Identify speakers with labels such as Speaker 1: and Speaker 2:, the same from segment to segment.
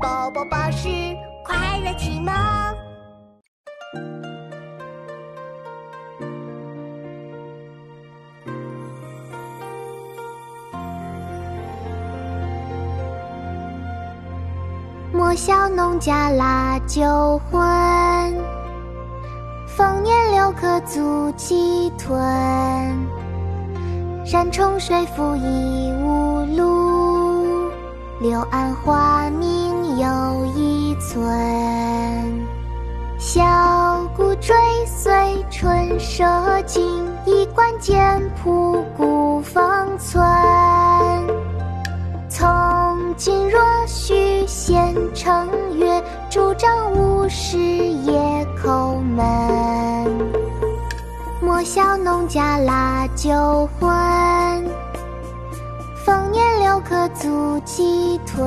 Speaker 1: 宝宝巴士快乐启蒙。
Speaker 2: 莫笑农家腊酒浑，丰年留客足鸡豚。山重水复疑无路，柳暗花明又一村。箫鼓追随春社近，衣冠简朴古风存。从今若许闲乘月，拄杖无时夜叩门。莫笑农家腊酒浑，丰年留客足鸡豚。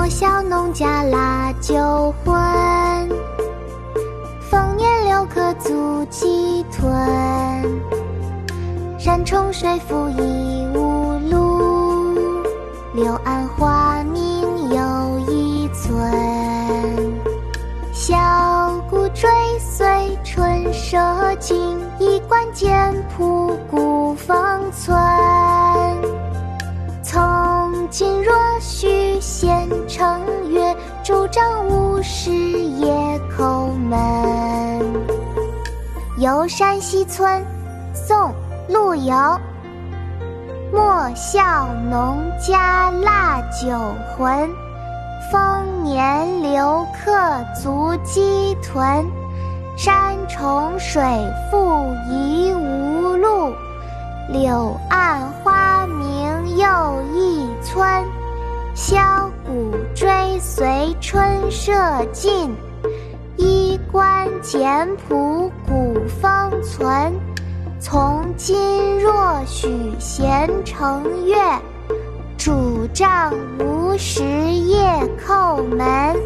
Speaker 2: 莫笑农家腊酒浑，丰年留客足鸡豚。山重水复疑无路，柳暗花明又一村。箫鼓追随春社近，衣冠简朴古风存。从今若许闲乘月，拄杖无时夜叩门。《游山西村》宋·陆游。莫笑农家腊酒浑，丰年留客足鸡豚。山重水复疑无路，柳暗花明又一村。箫鼓追随春社近，衣冠简朴古风存。从今若许闲乘月，拄杖无时夜叩门。